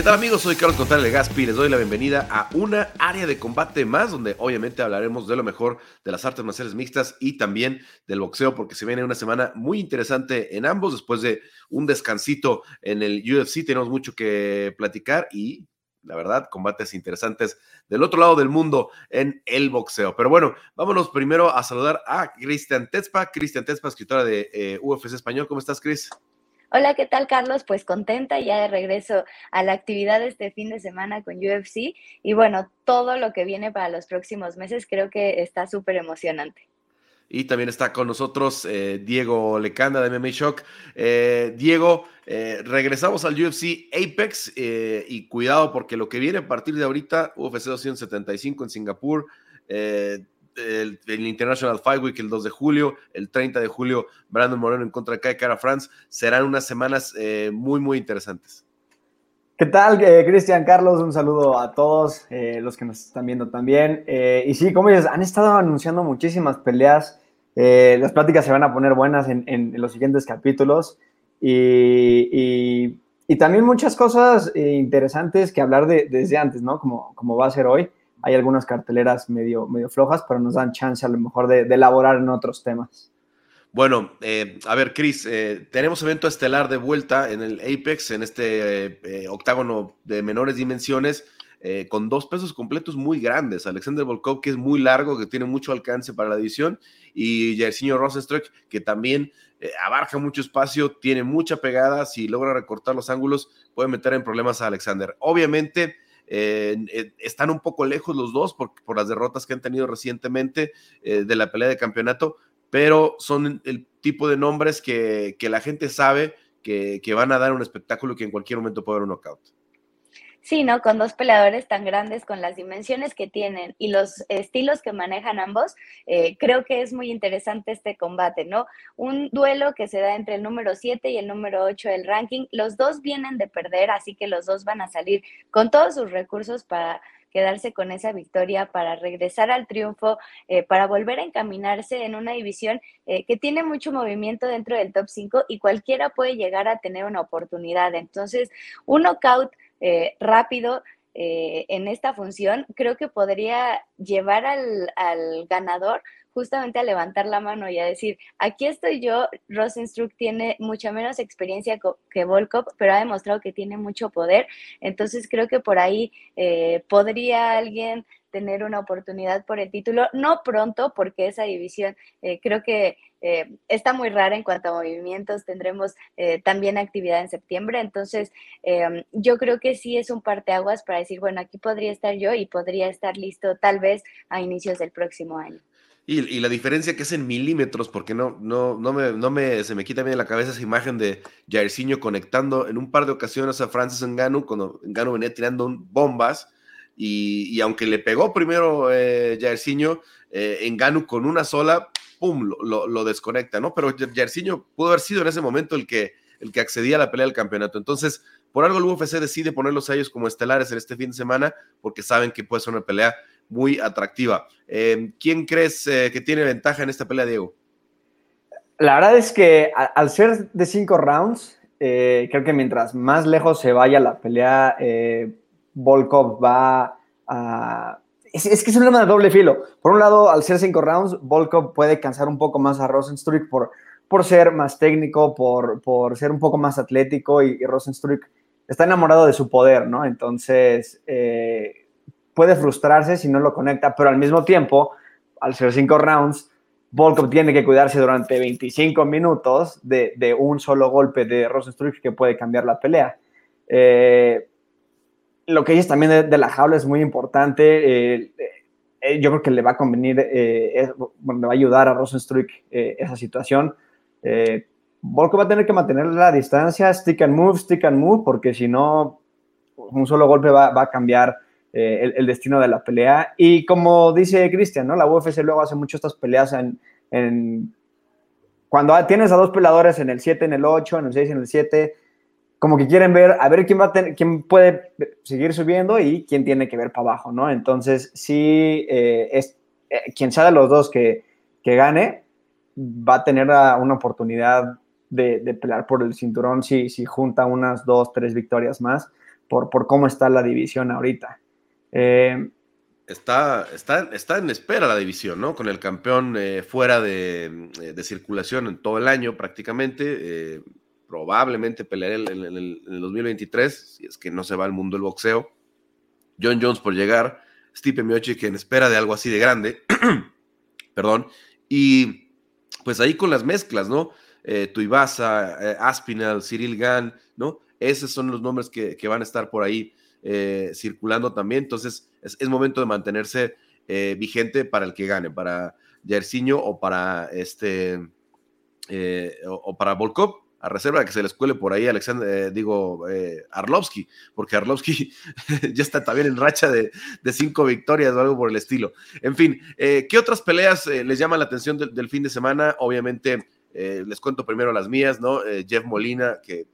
¿Qué tal amigos? Soy Carlos Contreras de Gaspi y les doy la bienvenida a una área de combate más donde obviamente hablaremos de lo mejor de las artes marciales mixtas y también del boxeo porque se viene una semana muy interesante en ambos después de un descansito en el UFC tenemos mucho que platicar y la verdad, combates interesantes del otro lado del mundo en el boxeo. Pero bueno, vámonos primero a saludar a Cristian Tetzpa, Cristian Tetzpa, escritora de eh, UFC Español. ¿Cómo estás, Cris? Hola, ¿qué tal, Carlos? Pues contenta ya de regreso a la actividad de este fin de semana con UFC y bueno, todo lo que viene para los próximos meses creo que está súper emocionante. Y también está con nosotros eh, Diego Lecanda de MMA Shock. Eh, Diego, eh, regresamos al UFC Apex y cuidado porque lo que viene a partir de ahorita, UFC 275 en Singapur, el, International Fight Week el 2 de julio, el 30 de julio Brandon Moreno en contra de Kai Cara France, serán unas semanas eh, muy, muy interesantes. ¿Qué tal, eh, Cristian, Carlos? Un saludo a todos eh, los que nos están viendo también. y sí, como dices, han estado anunciando muchísimas peleas. las pláticas se van a poner buenas en, los siguientes capítulos. Y, también muchas cosas interesantes que hablar de, desde antes, ¿no? Como, como va a ser hoy hay algunas carteleras medio, medio flojas, pero nos dan chance a lo mejor de, elaborar en otros temas. Bueno, eh, a ver, Chris, eh, tenemos evento estelar de vuelta en el Apex, en este eh, octágono de menores dimensiones, con dos pesos completos muy grandes. Alexander Volkov, que es muy largo, que tiene mucho alcance para la división, y Jairzinho Rosenstruck, que también abarca mucho espacio, tiene mucha pegada, si logra recortar los ángulos, puede meter en problemas a Alexander. Obviamente, están un poco lejos los dos por, por, las derrotas que han tenido recientemente eh, de la pelea de campeonato, pero son el tipo de nombres que, que la gente sabe que, que, van a dar un espectáculo que en cualquier momento puede haber un knockout. Sí, ¿no? Con dos peleadores tan grandes, con las dimensiones que tienen y los estilos que manejan ambos, eh, creo que es muy interesante este combate, ¿no? Un duelo que se da entre el número 7 y el número 8 del ranking. Los dos vienen de perder, así que los dos van a salir con todos sus recursos para quedarse con esa victoria, para regresar al triunfo, eh, para volver a encaminarse en una división eh, que tiene mucho movimiento dentro del top 5 y cualquiera puede llegar a tener una oportunidad. Entonces, un knockout eh, rápido eh, en esta función, creo que podría llevar al, ganador justamente a levantar la mano y a decir, aquí estoy yo, Rosenstruck tiene mucha menos experiencia que Volkov, pero ha demostrado que tiene mucho poder, entonces creo que por ahí eh, podría alguien tener una oportunidad por el título, no pronto, porque esa división eh, creo que eh, está muy rara en cuanto a movimientos, tendremos eh, también actividad en septiembre, entonces em, yo creo que sí es un parteaguas para decir, bueno, aquí podría estar yo y podría estar listo tal vez a inicios del próximo año. Y, la diferencia que es en milímetros, porque no, no, no, me, no me, se me quita bien de la cabeza esa imagen de Jairzinho conectando en un par de ocasiones a Francis Ngannou, cuando Ngannou venía tirando bombas, y, aunque le pegó primero eh, Jairzinho, eh, con una sola, ¡pum!, lo, desconecta, ¿no? Pero Jairzinho pudo haber sido en ese momento el que, el que accedía a la pelea del campeonato. Entonces, por algo el UFC decide ponerlos a ellos como estelares en este fin de semana, porque saben que puede ser una pelea muy atractiva. Eh, ¿Quién crees eh, que tiene ventaja en esta pelea, Diego? La verdad es que al ser de cinco rounds, creo que mientras más lejos se vaya la pelea, Volkov va a... Es, que es un tema de doble filo. Por un lado, al ser cinco rounds, Volkov puede cansar un poco más a Rosenstruck por, por ser más técnico, por, por ser un poco más atlético y, Rosenstruck está enamorado de su poder, ¿no? Entonces, eh, puede frustrarse si no lo conecta, pero al mismo tiempo, al ser cinco rounds, Volkov tiene que cuidarse durante 25 minutos de, de un solo golpe de Rosenstruck que puede cambiar la pelea. Eh, lo que dices también de, la jaula es muy importante. Eh, eh, yo creo que le va a convenir, eh, le va a ayudar a Rosenstruck esa situación. Volko va a tener que mantener la distancia, stick and move, stick and move, porque si no, un solo golpe va, a cambiar el, destino de la pelea. Y como dice Cristian, ¿no? la UFC luego hace mucho estas peleas en, en cuando tienes a dos peleadores en el 7, en el 8, en el 6, en el 7, como que quieren ver, a ver quién va a tener, quién puede seguir subiendo y quién tiene que ver para abajo, ¿no? Entonces, sí, eh, es, eh, quien sea de los dos que, que, gane, va a tener una oportunidad de, de, pelear por el cinturón si, si junta unas dos, tres victorias más. por, por cómo está la división ahorita. Eh, está, está, está en espera la división, ¿no? Con el campeón eh, fuera de, circulación en todo el año prácticamente. Probablemente pelearé en, el, 2023, si es que no se va al mundo del boxeo. John Jones por llegar, Stipe Miocic en espera de algo así de grande, perdón, y pues ahí con las mezclas, ¿no? eh, Tuibasa, eh, Aspinal, Cyril Gann, ¿no? Esos son los nombres que, van a estar por ahí eh, circulando también. Entonces, es, momento de mantenerse eh, vigente para el que gane, para Yersinho o para este o, para Volkov, a reserva de que se les cuele por ahí Alexander, digo, Arlovsky, porque Arlovsky ya está también en racha de, cinco victorias o algo por el estilo. En fin, ¿qué otras peleas les llaman la atención del fin de semana? Obviamente, eh, les cuento primero las mías, ¿no? Eh, Jeff Molina, que,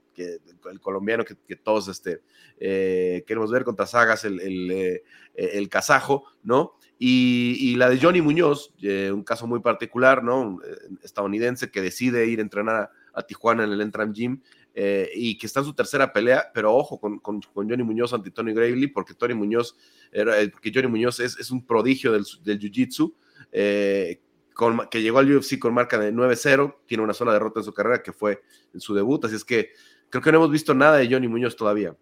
el colombiano que, todos este, eh, queremos ver contra Sagas, el, el, el kazajo, ¿no? Y, la de Johnny Muñoz, un caso muy particular, ¿no? estadounidense que decide ir a entrenar a, Tijuana en el Entram Gym y que está en su tercera pelea, pero ojo con, con, Johnny Muñoz ante Tony Gravely, porque Tony Muñoz, porque Johnny Muñoz es, es un prodigio del, Jiu-Jitsu, que llegó al UFC con marca de 9-0, tiene una sola derrota en su carrera que fue en su debut, así es que creo que no hemos visto nada de Johnny Muñoz todavía.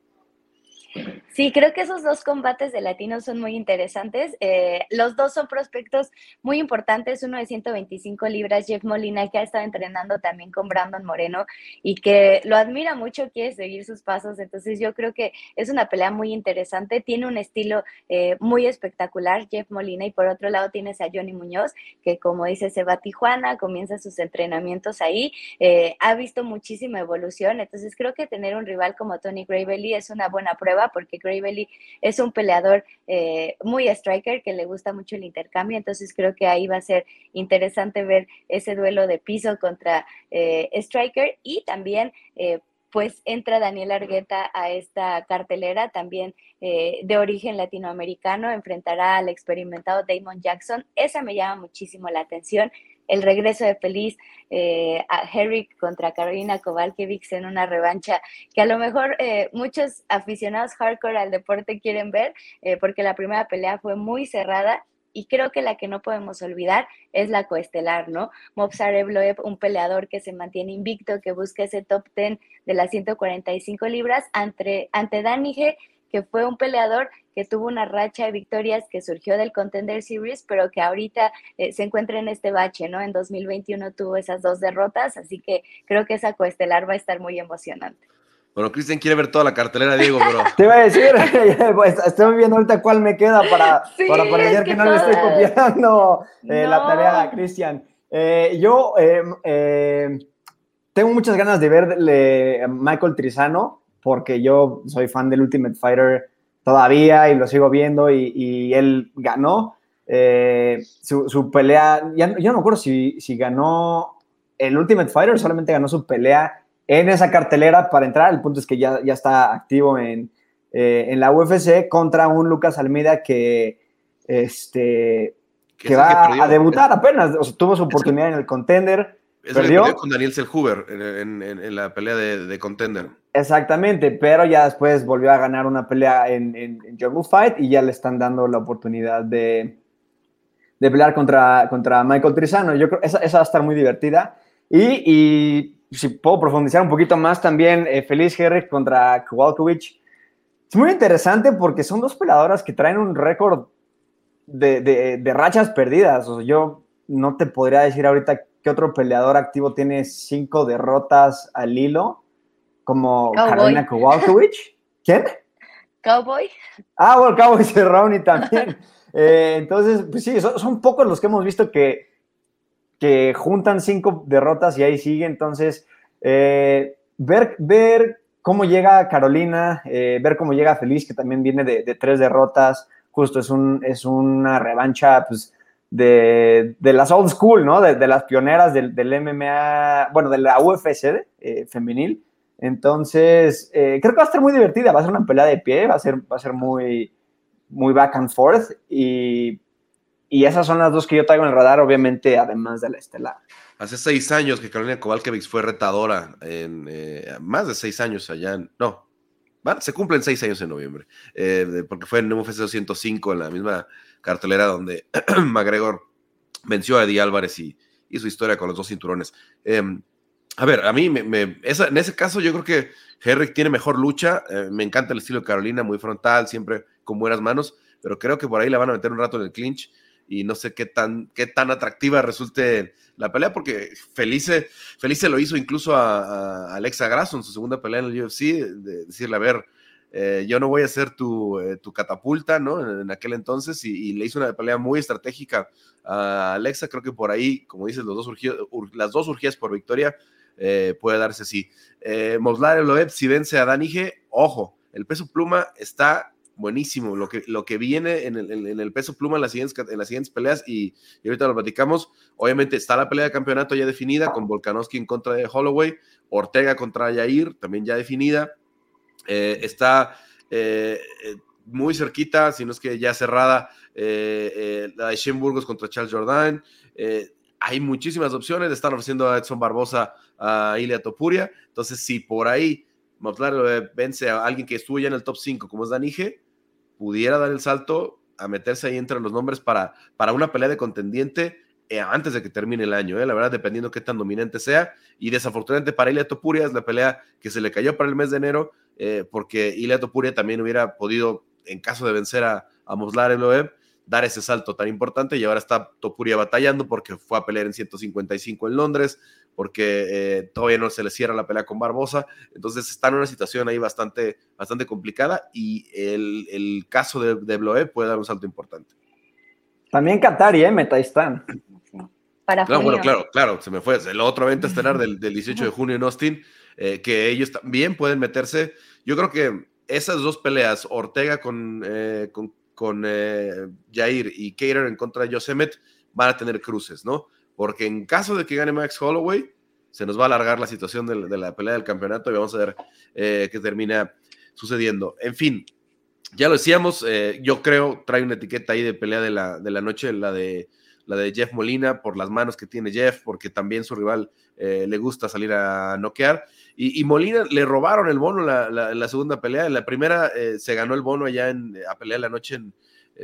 Sí, creo que esos dos combates de latinos son muy interesantes. Eh, los dos son prospectos muy importantes. Uno de 125 libras, Jeff Molina, que ha estado entrenando también con Brandon Moreno y que lo admira mucho, quiere seguir sus pasos. Entonces yo creo que es una pelea muy interesante. Tiene un estilo eh, muy espectacular, Jeff Molina. Y por otro lado tienes a Johnny Muñoz, que como dice, se va a Tijuana, comienza sus entrenamientos ahí. Eh, ha visto muchísima evolución. Entonces creo que tener un rival como Tony Gravely es una buena prueba porque Gravely es un peleador eh, muy striker que le gusta mucho el intercambio, entonces creo que ahí va a ser interesante ver ese duelo de piso contra eh, striker y también... Eh, pues entra Daniel Argueta a esta cartelera, también de origen latinoamericano, enfrentará al experimentado Damon Jackson. Esa me llama muchísimo la atención el regreso de Feliz eh, a Herrick contra Carolina Kovalkiewicz en una revancha que a lo mejor eh, muchos aficionados hardcore al deporte quieren ver, eh, porque la primera pelea fue muy cerrada y creo que la que no podemos olvidar es la coestelar, ¿no? Mobsar un peleador que se mantiene invicto, que busca ese top 10 de las 145 libras ante, ante Danige, que fue un peleador que tuvo una racha de victorias que surgió del Contender Series, pero que ahorita eh, se encuentra en este bache, ¿no? En 2021 tuvo esas dos derrotas, así que creo que esa coestelar va a estar muy emocionante. Bueno, Cristian quiere ver toda la cartelera, Diego, pero... Te iba a decir, pues, estoy viendo ahorita cuál me queda para, para parecer que, no le estoy copiando eh, la tarea a Cristian. Eh, yo tengo muchas ganas de verle a Michael Trizano, porque yo soy fan del Ultimate Fighter todavía y lo sigo viendo y, él ganó. Eh, su, pelea, ya, yo no me acuerdo si, si ganó el Ultimate Fighter, solamente ganó su pelea en esa cartelera para entrar. El punto es que ya, ya está activo en, eh, en la UFC contra un Lucas Almeida que, este, que va a debutar apenas. tuvo su oportunidad en el contender. perdió con Daniel Selhuber en, en, la pelea de, de contender. Exactamente, pero ya después volvió a ganar una pelea en, en, Fight y ya le están dando la oportunidad de, de pelear contra, contra Michael Trizano. Yo creo que esa, esa va a estar muy divertida. Y, y, si puedo profundizar un poquito más también, eh, Feliz Herrick contra Kowalkiewicz. Es muy interesante porque son dos peleadoras que traen un récord de, de, de, rachas perdidas. O sea, yo no te podría decir ahorita qué otro peleador activo tiene cinco derrotas al hilo como Carolina Kowalkiewicz. ¿Quién? Cowboy. Ah, bueno, Cowboy Cerrone también. Eh, entonces, pues sí, son, pocos los que hemos visto que, que juntan cinco derrotas y ahí sigue. Entonces, eh, ver, ver cómo llega Carolina, eh, ver cómo llega Feliz, que también viene de, tres derrotas, justo es, un, es una revancha, pues, de, de, las old school, ¿no? De, las pioneras del, del, MMA, bueno, de la UFC femenil. Entonces, eh, creo que va a estar muy divertida, va a ser una pelea de pie, va a ser, va a ser muy, muy back and forth y, y esas son las dos que yo traigo en el radar, obviamente, además de la estelar. Hace seis años que Carolina Kowalkiewicz fue retadora, en, eh, más de seis años allá, en, no, se cumplen seis años en noviembre, eh, porque fue en UFC 205, en la misma cartelera donde McGregor venció a Eddie Álvarez y, su historia con los dos cinturones. Em, a ver, a mí me, en ese caso yo creo que Herrick tiene mejor lucha, eh, me encanta el estilo de Carolina, muy frontal, siempre con buenas manos, pero creo que por ahí la van a meter un rato en el clinch y no sé qué tan, qué tan atractiva resulte la pelea, porque Felice, Felice lo hizo incluso a, Alexa Grasso en su segunda pelea en el UFC, de decirle, a ver, eh, yo no voy a ser tu, eh, tu catapulta, ¿no? En, aquel entonces, y, le hizo una pelea muy estratégica a Alexa, creo que por ahí, como dices, los dos las dos urgías por victoria, eh, puede darse así. Eh, Loeb, si vence a Danige, ojo, el peso pluma está buenísimo. Lo que, lo que viene en el, peso pluma en las siguientes, en las siguientes peleas, y, ahorita lo platicamos, obviamente está la pelea de campeonato ya definida, con Volkanovski en contra de Holloway, Ortega contra Yair, también ya definida. Eh, está eh, eh, muy cerquita, si no es que ya cerrada, la de Shane Burgos contra Charles Jordan. hay muchísimas opciones, están ofreciendo a Edson Barbosa a Ilia Topuria. Entonces, si por ahí Motlaro vence a alguien que estuvo ya en el top 5, como es Danige, pudiera dar el salto a meterse ahí entre los nombres para, para una pelea de contendiente eh, antes de que termine el año, eh, la verdad, dependiendo qué tan dominante sea. Y desafortunadamente para Ilia Topuria es la pelea que se le cayó para el mes de enero, eh, porque Ilia Topuria también hubiera podido, en caso de vencer a, a Moslar Loeb, dar ese salto tan importante y ahora está Topuria batallando porque fue a pelear en 155 en Londres, porque eh, todavía no se le cierra la pelea con Barbosa, entonces está en una situación ahí bastante, bastante complicada y el, caso de, de Bloé puede dar un salto importante. También Qatar, ¿eh? Metaistán. Para claro, bueno, claro, claro, se me fue. El otro evento estelar del, del 18 de junio en Austin, eh, que ellos también pueden meterse. Yo creo que esas dos peleas, Ortega con, eh, con con eh, Jair y Cater en contra de Yosemite, van a tener cruces, ¿no? Porque en caso de que gane Max Holloway, se nos va a alargar la situación de, la pelea del campeonato y vamos a ver eh, qué termina sucediendo. En fin, ya lo decíamos, eh, yo creo, trae una etiqueta ahí de pelea de la, de la noche, la de, la de Jeff Molina, por las manos que tiene Jeff, porque también su rival le gusta salir a noquear. Y, Molina le robaron el bono en la, segunda pelea. En la primera eh, se ganó el bono allá en, a pelear la noche en,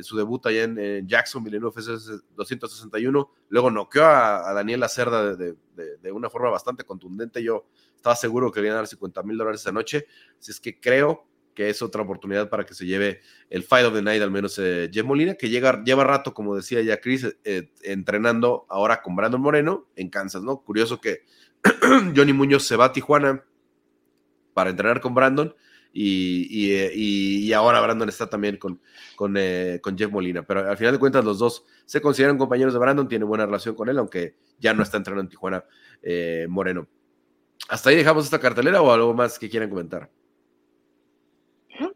su debut allá en, Jacksonville en UFC 261. Luego noqueó a, Daniel Acerda de, de, una forma bastante contundente. Yo estaba seguro que le iban a dar 50 mil dólares esa noche. Así es que creo que es otra oportunidad para que se lleve el Fight of the Night, al menos eh, Molina, que llega, lleva rato, como decía ya Chris, eh, entrenando ahora con Brandon Moreno en Kansas, ¿no? Curioso que Johnny Muñoz se va a Tijuana para entrenar con Brandon y, y, ahora Brandon está también con, con, eh, con, Jeff Molina. Pero al final de cuentas los dos se consideran compañeros de Brandon, tiene buena relación con él, aunque ya no está entrenando en Tijuana eh, Moreno. ¿Hasta ahí dejamos esta cartelera o algo más que quieran comentar?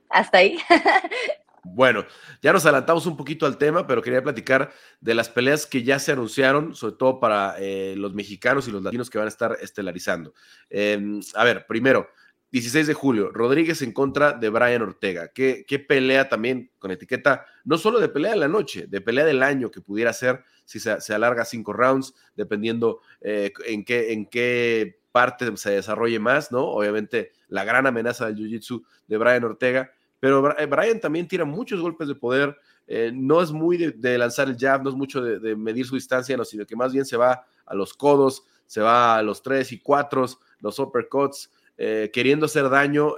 Hasta ahí. Bueno, ya nos adelantamos un poquito al tema, pero quería platicar de las peleas que ya se anunciaron, sobre todo para eh, los mexicanos y los latinos que van a estar estelarizando. Em, a ver, primero, 16 de julio, Rodríguez en contra de Brian Ortega. ¿Qué, pelea también con etiqueta, no solo de pelea de la noche, de pelea del año que pudiera ser si se, alarga cinco rounds, dependiendo eh, en, qué, en qué parte se desarrolle más, ¿no? Obviamente la gran amenaza del Jiu-Jitsu de Brian Ortega pero Brian también tira muchos golpes de poder, eh, no es muy de, lanzar el jab, no es mucho de, medir su distancia, no, sino que más bien se va a los codos, se va a los tres y cuatro, los uppercuts, eh, queriendo hacer daño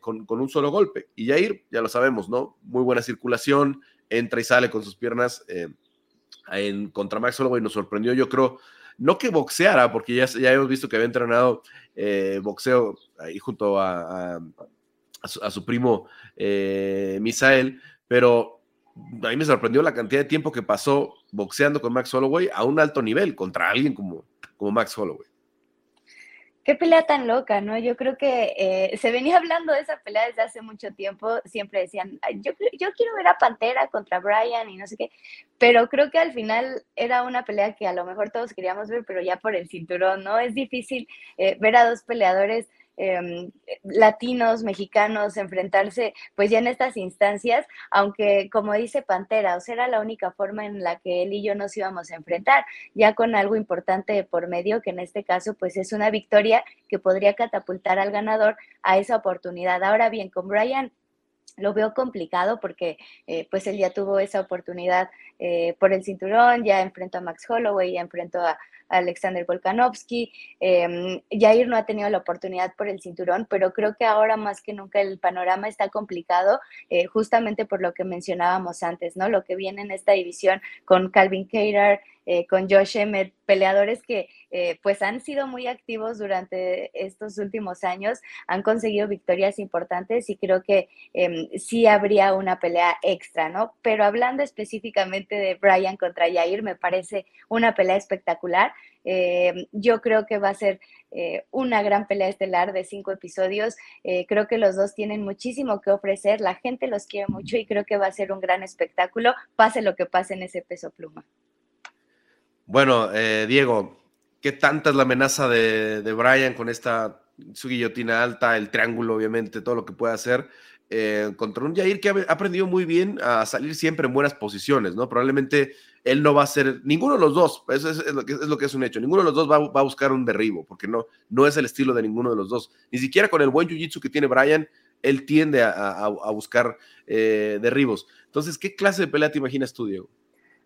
con, un solo golpe. Y Jair, ya lo sabemos, ¿no? Muy buena circulación, entra y sale con sus piernas. en contra Max Holloway nos sorprendió, yo creo, no que boxeara, porque ya, ya hemos visto que había entrenado boxeo ahí junto a a su, primo eh, Misael, pero a mí me sorprendió la cantidad de tiempo que pasó boxeando con Max Holloway a un alto nivel contra alguien como, como Max Holloway. Qué pelea tan loca, ¿no? Yo creo que eh, se venía hablando de esa pelea desde hace mucho tiempo. Siempre decían, yo, yo quiero ver a Pantera contra Brian y no sé qué. Pero creo que al final era una pelea que a lo mejor todos queríamos ver, pero ya por el cinturón, ¿no? Es difícil eh, ver a dos peleadores em, latinos, mexicanos, enfrentarse pues ya en estas instancias, aunque como dice Pantera, o sea, era la única forma en la que él y yo nos íbamos a enfrentar, ya con algo importante por medio, que en este caso pues es una victoria que podría catapultar al ganador a esa oportunidad. Ahora bien, con Brian lo veo complicado porque eh, pues él ya tuvo esa oportunidad eh, por el cinturón, ya enfrentó a Max Holloway, ya enfrentó a, Alexander Volkanovski, eh, Jair no ha tenido la oportunidad por el cinturón, pero creo que ahora más que nunca el panorama está complicado eh, justamente por lo que mencionábamos antes, ¿no? Lo que viene en esta división con Calvin Cater, eh, con Josh Emmett, peleadores que eh, pues han sido muy activos durante estos últimos años, han conseguido victorias importantes y creo que em, sí habría una pelea extra, ¿no? Pero hablando específicamente de Brian contra Yair, me parece una pelea espectacular. Em, yo creo que va a ser eh, una gran pelea estelar de cinco episodios. creo que los dos tienen muchísimo que ofrecer, la gente los quiere mucho y creo que va a ser un gran espectáculo, pase lo que pase en ese peso pluma. Bueno, eh, Diego, ¿qué tanta es la amenaza de, Brian con esta su guillotina alta, el triángulo, obviamente, todo lo que puede hacer? Eh, contra un Jair que ha aprendido muy bien a salir siempre en buenas posiciones, ¿no? Probablemente él no va a ser, ninguno de los dos, eso es, lo, que, es un hecho, ninguno de los dos va, a buscar un derribo, porque no, no es el estilo de ninguno de los dos. Ni siquiera con el buen jiu-jitsu que tiene Brian, él tiende a, buscar eh, derribos. Entonces, ¿qué clase de pelea te imaginas tú, Diego?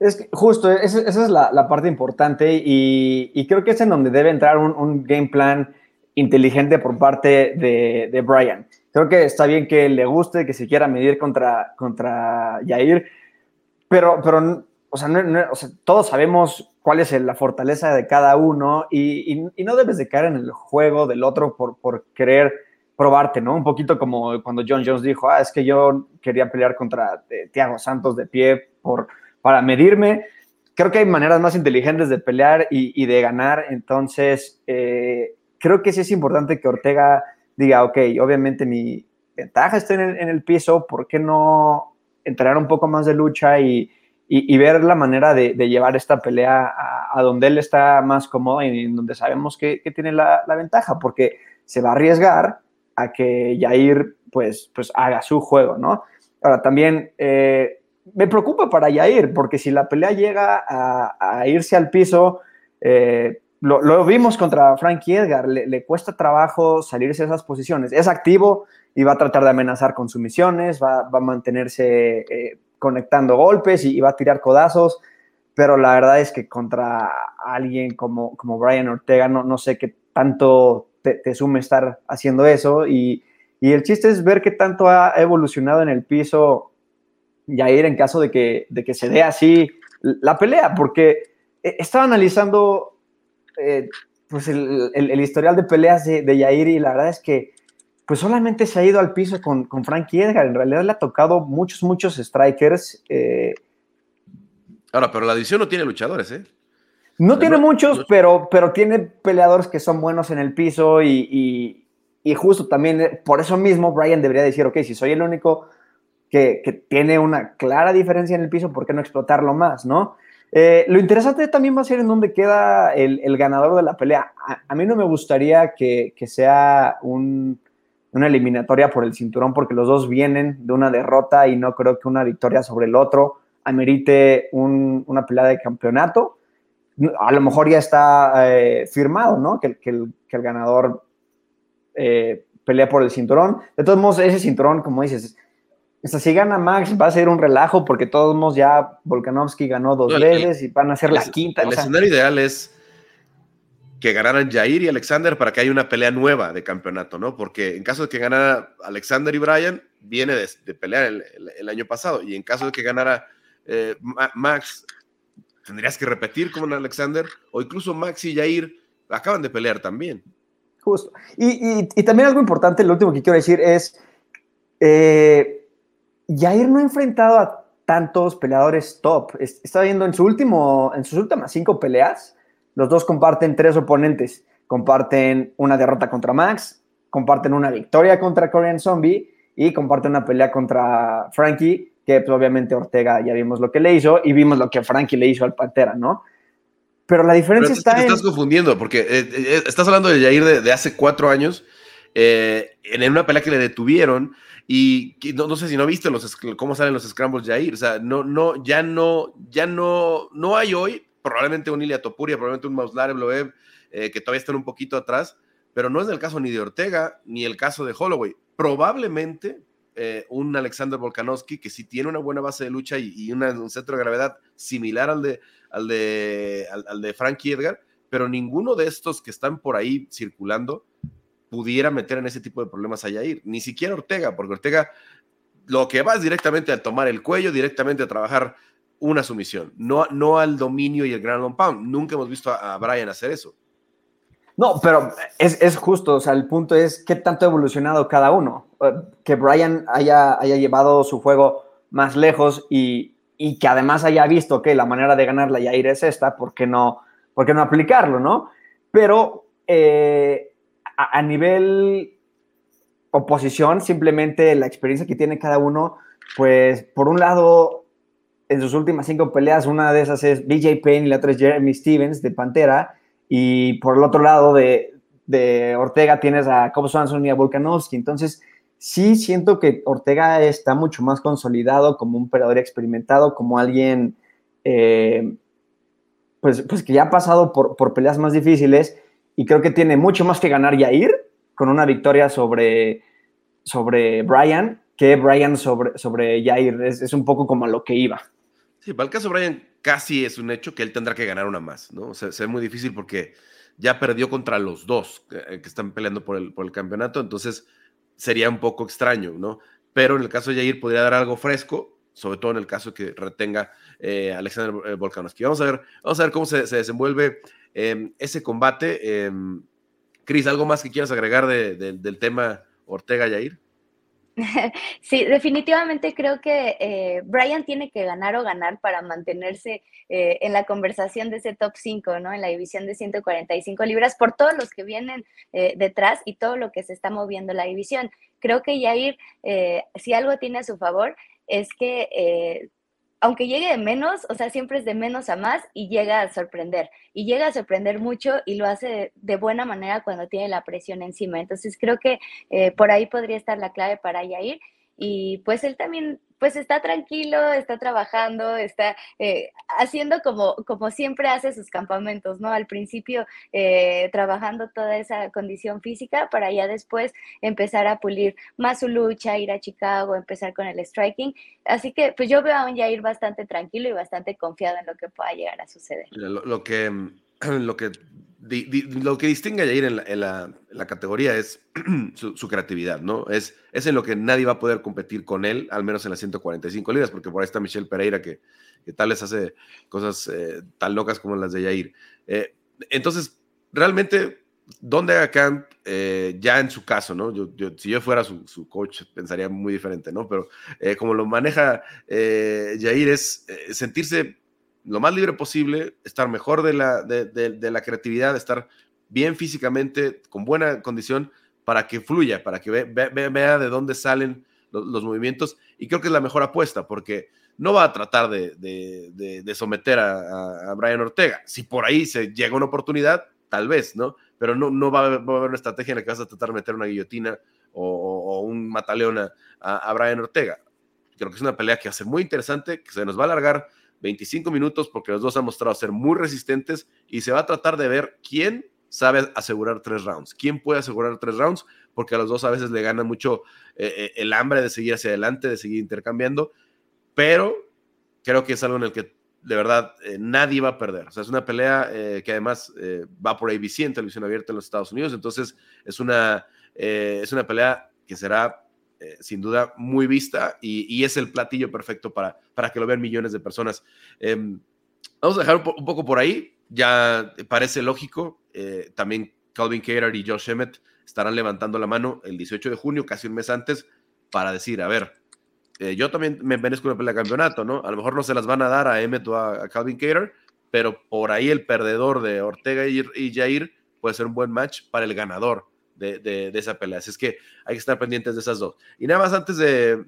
Es que justo, esa, es la, parte importante y, creo que es en donde debe entrar un, game plan inteligente por parte de, Brian. Creo que está bien que le guste, que se quiera medir contra, contra Yair, pero, pero o sea, todos sabemos cuál es la fortaleza de cada uno y, no debes de caer en el juego del otro por, por querer probarte, ¿no? Un poquito como cuando John Jones dijo, ah, es que yo quería pelear contra eh, Thiago Santos de pie por para medirme. Creo que hay maneras más inteligentes de pelear y, de ganar, entonces eh, creo que sí es importante que Ortega diga, ok, obviamente mi ventaja está en el, piso, ¿por qué no entrenar un poco más de lucha y, ver la manera de, llevar esta pelea a, donde él está más cómodo y en donde sabemos que, tiene la, ventaja, porque se va a arriesgar a que Jair pues, pues haga su juego, ¿no? Ahora, también eh, me preocupa para Yair, porque si la pelea llega a, irse al piso, eh, lo, vimos contra Frankie Edgar, le, cuesta trabajo salirse de esas posiciones. Es activo y va a tratar de amenazar con sumisiones, va, va a mantenerse eh, conectando golpes y, va a tirar codazos, pero la verdad es que contra alguien como, como Brian Ortega, no, no sé qué tanto te, te sume estar haciendo eso y, y el chiste es ver qué tanto ha evolucionado en el piso Yair en caso de que, de que se dé así la pelea, porque eh, estaba analizando eh, pues el, el, historial de peleas de, de, Yair y la verdad es que pues solamente se ha ido al piso con, con Frankie Edgar, en realidad le ha tocado muchos, muchos strikers. Eh. Ahora, pero la división no tiene luchadores, ¿eh? No tiene muchos, Pero, pero tiene peleadores que son buenos en el piso y, y, y justo también por eso mismo Brian debería decir, ok, si soy el único que, tiene una clara diferencia en el piso, ¿por qué no explotarlo más, no? Eh, lo interesante también va a ser en dónde queda el, ganador de la pelea. A, mí no me gustaría que, sea una eliminatoria por el cinturón, porque los dos vienen de una derrota y no creo que una victoria sobre el otro amerite una pelea de campeonato. A lo mejor ya está eh, firmado, ¿no? Que, el, ganador eh, pelea por el cinturón. De todos modos, ese cinturón, como dices, o sea, si gana Max va a ser un relajo porque todos modos ya Volkanovski ganó dos veces y van a ser la quinta. El escenario ideal es que ganaran Jair y Alexander para que haya una pelea nueva de campeonato, ¿no? Porque en caso de que ganara Alexander y Brian, viene de, pelear el, año pasado. Y en caso de que ganara eh, Max, tendrías que repetir como en Alexander, o incluso Max y Jair acaban de pelear también. Justo. Y, también algo importante, lo último que quiero decir es, eh, Jair no ha enfrentado a tantos peleadores top. Está viendo en, su último, en sus últimas cinco peleas, los dos comparten tres oponentes. Comparten una derrota contra Max, comparten una victoria contra Korean Zombie y comparten una pelea contra Frankie, que pues, obviamente Ortega ya vimos lo que le hizo y vimos lo que Frankie le hizo al Pantera, ¿no? Pero la diferencia está te estás confundiendo porque eh, eh, estás hablando de Jair de, hace cuatro años en una pelea que le detuvieron y no, sé si no viste los, cómo salen los scrambles Jair, o sea, no, no, ya no, ya no, no hay hoy, probablemente un Ilia Topuria, probablemente un Mauslare Bloev, eh, que todavía están un poquito atrás, pero no es el caso ni de Ortega, ni el caso de Holloway. Probablemente eh, un Alexander Volkanovski que sí tiene una buena base de lucha y, un centro de gravedad similar al de, al de, al de Frankie Edgar, pero ninguno de estos que están por ahí circulando pudiera meter en ese tipo de problemas a Yair, ni siquiera Ortega, porque Ortega lo que va es directamente a tomar el cuello, directamente a trabajar una sumisión, no, no al dominio y el gran long pound. Nunca hemos visto a, Brian hacer eso. No, pero es, justo, o sea, el punto es qué tanto ha evolucionado cada uno. Eh, que Brian haya, haya llevado su juego más lejos y, y, que además haya visto que la manera de ganarla Yair es esta, ¿por qué no, por qué no aplicarlo, no? Pero eh, a, nivel oposición, simplemente la experiencia que tiene cada uno, pues por un lado, en sus últimas cinco peleas, una de esas es BJ Payne y la otra es Jeremy Stevens de Pantera, y por el otro lado de, Ortega tienes a Cobb Swanson y a Volkanovski. Entonces, sí siento que Ortega está mucho más consolidado como un peleador experimentado, como alguien eh, pues, pues que ya ha pasado por, por peleas más difíciles y creo que tiene mucho más que ganar Yair con una victoria sobre, sobre Brian que Brian sobre, sobre Yair. Es, un poco como a lo que iba. Sí, para el caso de Brian casi es un hecho que él tendrá que ganar una más, ¿no? O sea, es muy difícil porque ya perdió contra los dos que, están peleando por el, por el campeonato, entonces sería un poco extraño, ¿no? Pero en el caso de Yair podría dar algo fresco, sobre todo en el caso que retenga eh, Alexander eh, Volkanovski. Vamos a ver, vamos a ver cómo se, se desenvuelve Em, ese combate. Em, Cris, ¿algo más que quieras agregar del tema Ortega-Yair? Sí, definitivamente creo que eh, Brian tiene que ganar o ganar para mantenerse eh, en la conversación de ese top 5, ¿no? En la división de 145 libras, por todos los que vienen eh, detrás y todo lo que se está moviendo la división. Creo que Yair, si algo tiene a su favor, es que aunque llegue de menos, o sea, siempre es de menos a más y llega a sorprender. Y llega a sorprender mucho y lo hace de, buena manera cuando tiene la presión encima. Entonces creo que eh, por ahí podría estar la clave para Yair. Y pues él también pues está tranquilo, está trabajando, está eh, haciendo como, como siempre hace sus campamentos, ¿no? Al principio eh, trabajando toda esa condición física para ya después empezar a pulir más su lucha, ir a Chicago, empezar con el striking. Así que pues yo veo a un Jair bastante tranquilo y bastante confiado en lo que pueda llegar a suceder. lo que, lo que lo que distingue a Jair en la, categoría es su, creatividad, ¿no? Es, es en lo que nadie va a poder competir con él, al menos en las 145 libras, porque por ahí está Michelle Pereira que, tal les hace cosas eh, tan locas como las de Jair. Eh, entonces, realmente, ¿dónde haga camp? Eh, ya en su caso, ¿no? Yo, si yo fuera su, coach, pensaría muy diferente, ¿no? Pero como lo maneja Jair es sentirse lo más libre posible, estar mejor de la, de, la creatividad, estar bien físicamente, con buena condición, para que fluya, para que vea de dónde salen los, movimientos. Y creo que es la mejor apuesta, porque no va a tratar de, someter a, Brian Ortega. Si por ahí se llega una oportunidad, tal vez, ¿no? Pero no, no va, a haber, una estrategia en la que vas a tratar de meter una guillotina o, un mataleón a, a Brian Ortega. Creo que es una pelea que va a muy interesante, que se nos va a alargar 25 minutos porque los dos han mostrado ser muy resistentes y se va a tratar de ver quién sabe asegurar tres rounds, quién puede asegurar tres rounds, porque a los dos a veces le gana mucho eh, eh, el hambre de seguir hacia adelante, de seguir intercambiando, pero creo que es algo en el que de verdad eh, nadie va a perder. O sea, es una pelea que además va por ABC en televisión abierta en los Estados Unidos, entonces es una, es una pelea que será eh, sin duda muy vista y, es el platillo perfecto para, para que lo vean millones de personas. Em, vamos a dejar un, poco por ahí, ya parece lógico, eh, también Calvin Cater y Josh Emmett estarán levantando la mano el 18 de junio, casi un mes antes, para decir, a ver, eh, yo también me merezco una pelea de campeonato, ¿no? A lo mejor no se las van a dar a Emmett o a, Calvin Cater, pero por ahí el perdedor de Ortega y, y Jair puede ser un buen match para el ganador de, esa pelea. Así es que hay que estar pendientes de esas dos. Y nada más antes de,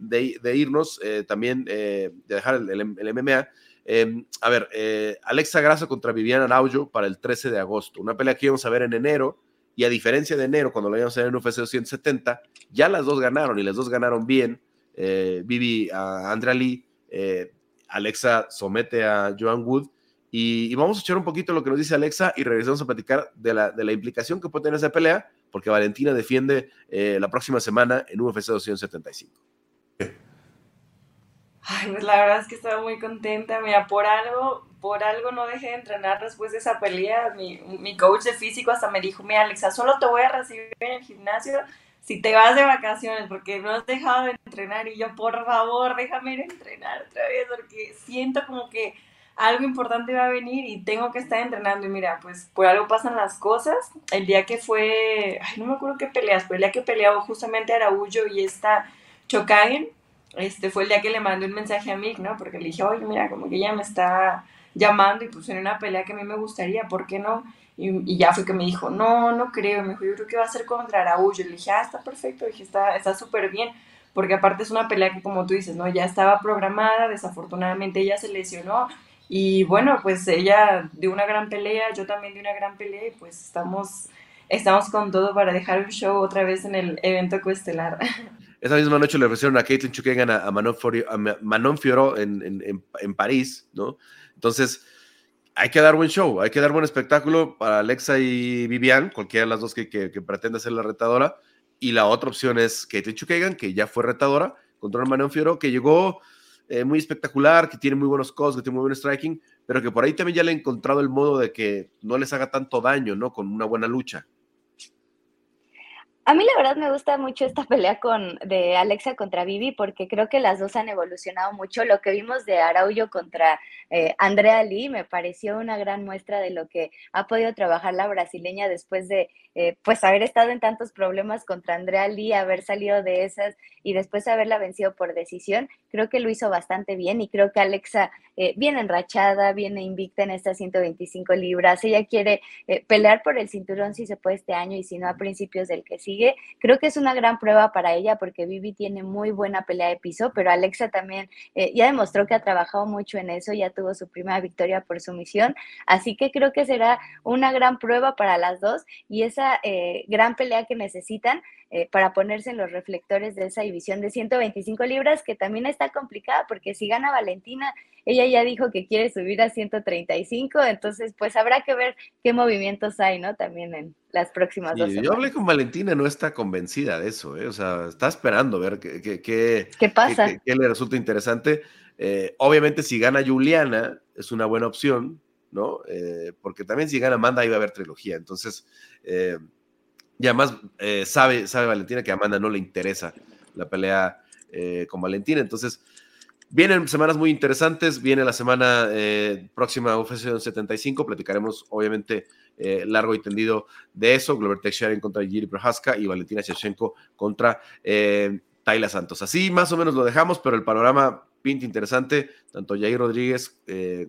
irnos, eh, también eh, de dejar el, MMA, em, a ver, eh, Alexa Grasso contra Viviana Araujo para el 13 de agosto. Una pelea que íbamos a ver en enero Y a diferencia de enero, cuando lo íbamos a hacer en UFC 270, ya las dos ganaron y las dos ganaron bien. Vivi a Andrea Lee, Alexa somete a Joan Wood. Y, vamos a echar un poquito lo que nos dice Alexa y regresamos a platicar de la, de la implicación que puede tener esa pelea, porque Valentina defiende eh, la próxima semana en UFC 275. Ay, pues la verdad es que estaba muy contenta. Mira, por algo, por algo no dejé de entrenar después de esa pelea. Mi, mi coach de físico hasta me dijo, mira, Alexa, solo te voy a recibir en el gimnasio si te vas de vacaciones porque no has dejado de entrenar. Y yo, por favor, déjame ir a entrenar otra vez porque siento como que algo importante va a venir y tengo que estar entrenando. Y mira, pues por algo pasan las cosas. El día que fue, no me acuerdo qué peleas, pero el día que peleaba justamente Araújo y esta Chokagen, este fue el día que le mandé un mensaje a Mick, ¿no? Porque le dije, oye, mira, como que ella me está llamando y pues en una pelea que a mí me gustaría, ¿por qué no? Y, ya fue que me dijo, no, no creo, me dijo, yo creo que va a ser contra Araújo. Le dije, ah, está perfecto, dije, está súper bien, porque aparte es una pelea que como tú dices, ¿no? Ya estaba programada, desafortunadamente ella se lesionó, y bueno, pues ella de una gran pelea, yo también de una gran pelea, y pues estamos, estamos con todo para dejar el show otra vez en el evento coestelar. Esa misma noche le ofrecieron a Caitlin Chukengan a, Manon, Fioro, en, París, ¿no? Entonces, hay que dar buen show, hay que dar buen espectáculo para Alexa y Vivian, cualquiera de las dos que, que, pretenda ser la retadora. Y la otra opción es Caitlin Chukengan, que ya fue retadora, contra Manon Fioro, que llegó eh, muy espectacular, que tiene muy buenos costs, que tiene muy buen striking, pero que por ahí también ya le he encontrado el modo de que no les haga tanto daño, ¿no? Con una buena lucha. A mí la verdad me gusta mucho esta pelea con, de Alexa contra Vivi porque creo que las dos han evolucionado mucho. Lo que vimos de Araujo contra eh, Andrea Lee me pareció una gran muestra de lo que ha podido trabajar la brasileña después de eh, pues haber estado en tantos problemas contra Andrea Lee, haber salido de esas y después haberla vencido por decisión. Creo que lo hizo bastante bien y creo que Alexa eh, viene enrachada, viene invicta en estas 125 libras. Ella quiere pelear por el cinturón si se puede este año y si no a principios del que Creo que es una gran prueba para ella porque Vivi tiene muy buena pelea de piso, pero Alexa también eh, ya demostró que ha trabajado mucho en eso, ya tuvo su primera victoria por sumisión, así que creo que será una gran prueba para las dos y esa eh, gran pelea que necesitan eh, para ponerse en los reflectores de esa división de 125 libras, que también está complicada, porque si gana Valentina, ella ya dijo que quiere subir a 135, entonces pues habrá que ver qué movimientos hay, ¿no? También en las próximas dos Yo hablé con Valentina, no está convencida de eso, ¿eh? o sea, está esperando ver qué, qué, qué, pasa. Qué, le resulta interesante. Eh, obviamente, si gana Juliana, es una buena opción, ¿no? Eh, porque también si gana Amanda, iba a haber trilogía, entonces y además eh, sabe, sabe Valentina que a Amanda no le interesa la pelea eh, con Valentina. Entonces, vienen semanas muy interesantes. Viene la semana eh, próxima UFC 75. Platicaremos, obviamente, largo y tendido de eso. Glover Teixeira contra Giri Prohaska y Valentina Shevchenko contra Tayla Santos. Así más o menos lo dejamos, pero el panorama pinta interesante. Tanto Jair Rodríguez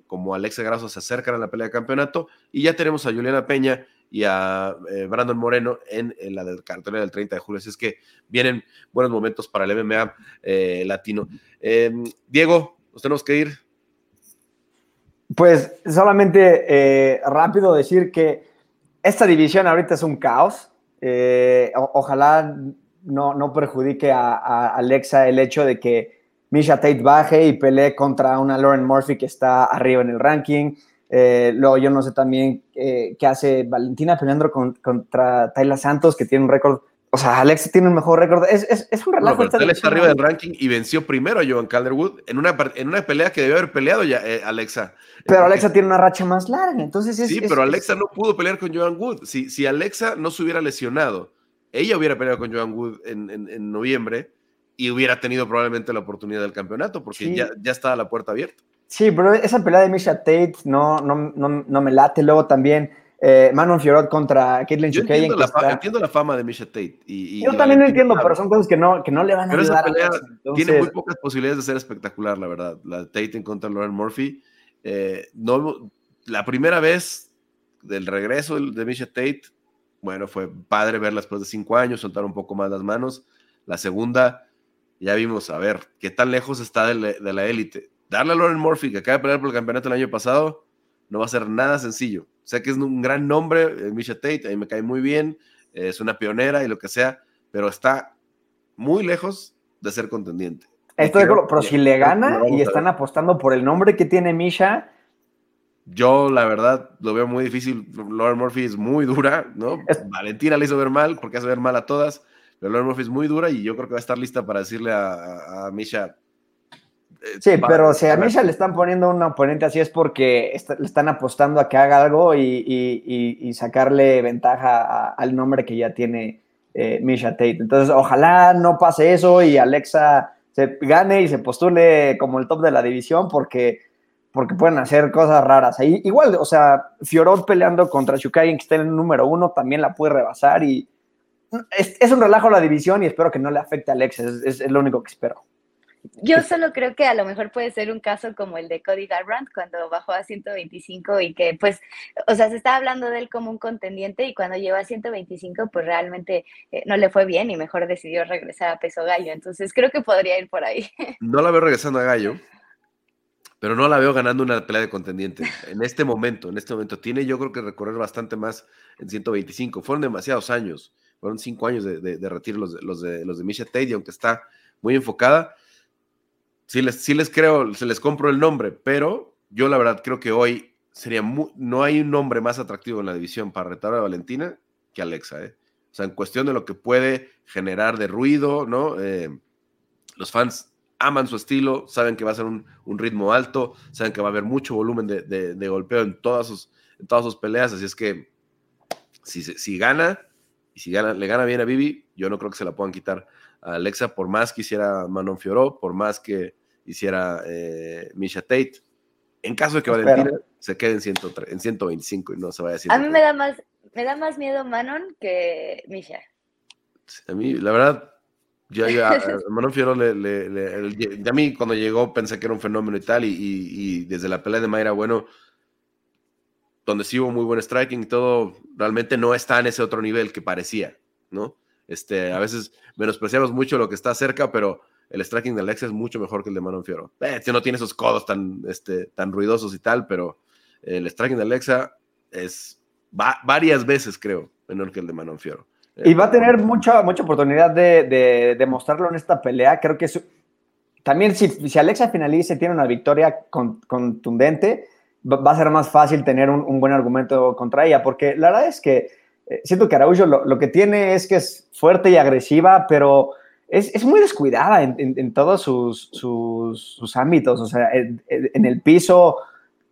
como Alexa Grasso se acercan a la pelea de campeonato. Y ya tenemos a Juliana Peña y a eh, Brandon Moreno en, la del cartelera del 30 de julio. Así es que vienen buenos momentos para el MMA eh, latino. Em, Diego, nos tenemos que ir. Pues solamente eh, rápido decir que esta división ahorita es un caos. ojalá no, no perjudique a, Alexa el hecho de que Misha Tate baje y pelee contra una Lauren Murphy que está arriba en el ranking. Eh, luego yo no sé también eh, qué hace Valentina peleando contra Tayla Santos, que tiene un récord. O sea, Alexa tiene un mejor récord. Es, es, es un relajo. No, está arriba del ranking y venció primero a Joan Calderwood en una, en una pelea que debió haber peleado ya eh, Alexa. Pero Alexa tiene una racha más larga, entonces Sí, pero Alexa no pudo pelear con Joan Wood. Si, si Alexa no se hubiera lesionado, ella hubiera peleado con Joan Wood en, en, noviembre y hubiera tenido probablemente la oportunidad del campeonato porque ya, ya estaba la puerta abierta. Sí, pero esa pelea de Misha Tate no, no, no, no me late. Luego también eh, Manon Fiorot contra Caitlin Yo entiendo la, entiendo la, fama de Misha Tate. Y, Yo también lo entiendo, pero son cosas que no, que no le van a pero ayudar. Esa pelea tiene muy pocas posibilidades de ser espectacular, la verdad. La de Tate en contra de Lauren Murphy. Eh, no, la primera vez del regreso de Misha Tate, bueno, fue padre verla después de cinco años, soltar un poco más las manos. La segunda, ya vimos, a ver, qué tan lejos está de la élite darle a Lauren Murphy, que acaba de pelear por el campeonato el año pasado, no va a ser nada sencillo. O sea que es un gran nombre, eh, Misha Tate, ahí me cae muy bien. es una pionera y lo que sea, pero está muy lejos de ser contendiente. Pero si le gana y están apostando por el nombre que tiene Misha. Yo, la verdad, lo veo muy difícil. Lauren Murphy es muy dura, ¿no? Valentina le hizo ver mal porque hace ver mal a todas, pero Lauren Murphy es muy dura y yo creo que va a estar lista para decirle a, Misha. Eh, sí, pero si a Misha le están poniendo un oponente así es porque le están apostando a que haga algo y, sacarle ventaja al nombre que ya tiene eh, Misha Tate. Entonces, ojalá no pase eso y Alexa se gane y se postule como el top de la división porque, porque pueden hacer cosas raras. Ahí, igual, o sea, Fiorot peleando contra Shukai, que está en el número uno, también la puede rebasar y es, un relajo la división y espero que no le afecte a Alex, es lo único que espero. Yo solo creo que a lo mejor puede ser un caso como el de Cody Garbrandt cuando bajó a 125 y que pues, o sea, se estaba hablando de él como un contendiente y cuando llegó a 125 pues realmente eh, no le fue bien y mejor decidió regresar a peso gallo. Entonces creo que podría ir por ahí. No la veo regresando a gallo, pero no la veo ganando una pelea de contendiente. En este momento, en este momento, tiene yo creo que recorrer bastante más en 125. Fueron demasiados años, fueron cinco años de, de, retiro los, los, de, los de Misha Tate, aunque está muy enfocada sí les, les creo, se les compro el nombre, pero yo la verdad creo que hoy sería no hay un nombre más atractivo en la división para retar a Valentina que Alexa, ¿eh? O sea, en cuestión de lo que puede generar de ruido, ¿no? Eh, los fans aman su estilo, saben que va a ser un, ritmo alto, saben que va a haber mucho volumen de, golpeo en todas, sus, en todas sus peleas, así es que si, si gana, y si gana, le gana bien a Vivi, yo no creo que se la puedan quitar Alexa, por más que hiciera Manon Fioró, por más que hiciera eh, Misha Tate. En caso de que Valentina se quede en, 125 y no se vaya a A mí me da más, me da más miedo Manon que Misha. A mí, la verdad, ya Manon Fioró, le, a mí cuando llegó pensé que era un fenómeno y tal, y, desde la pelea de Mayra, bueno, donde sí hubo muy buen striking y todo, realmente no está en ese otro nivel que parecía, ¿no? Este, a veces menospreciamos mucho lo que está cerca, pero el striking de Alexa es mucho mejor que el de Manon Fioro. Eh, no tiene esos codos tan, este, tan ruidosos y tal, pero el striking de Alexa es varias veces, creo, menor que el de Manon Fioro. Y va a tener mucha, mucha oportunidad de, demostrarlo en esta pelea. Creo que también si, si Alexa finaliza y tiene una victoria contundente, va a ser más fácil tener un, un, buen argumento contra ella, porque la verdad es que eh, siento que Araújo lo, que tiene es que es fuerte y agresiva, pero es, muy descuidada en, todos sus, sus, ámbitos. O sea, en, el piso,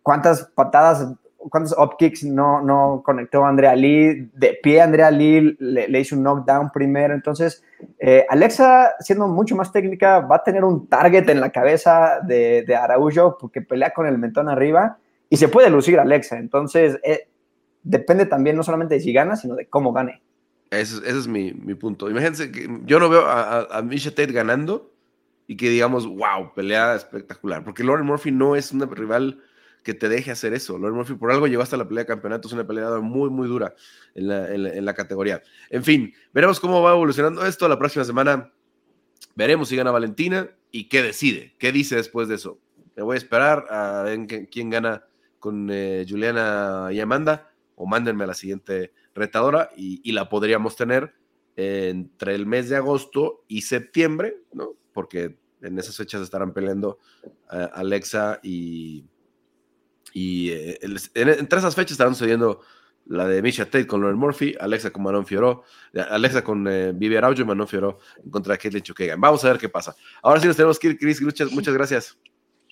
cuántas patadas, cuántos upkicks no, no conectó Andrea Lee. De pie, Andrea Lee le, hizo un knockdown primero. Entonces, eh, Alexa, siendo mucho más técnica, va a tener un target en la cabeza de, de Araújo porque pelea con el mentón arriba y se puede lucir Alexa. Entonces, eh, depende también no solamente de si gana, sino de cómo gane. Ese, es mi, punto. Imagínense que yo no veo a, a, Misha Tate ganando y que digamos, wow, pelea espectacular. Porque Lauren Murphy no es una rival que te deje hacer eso. Lauren Murphy por algo llegó hasta la pelea de campeonato, es una pelea muy, muy dura en la, en la, categoría. En fin, veremos cómo va evolucionando esto la próxima semana. Veremos si gana Valentina y qué decide, qué dice después de eso. Me voy a esperar a ver quién gana con eh, Juliana y Amanda o mándenme a la siguiente retadora y, la podríamos tener entre el mes de agosto y septiembre, ¿no? Porque en esas fechas estarán peleando eh, Alexa y, y eh, entre esas fechas estarán sucediendo la de Misha Tate con Lauren Murphy, Alexa con Manon Fioró, Alexa con eh, Vivi Araujo y Manon Fioró en contra de Caitlin Chukagan. Vamos a ver qué pasa. Ahora sí nos tenemos que ir, Chris. Muchas, muchas gracias.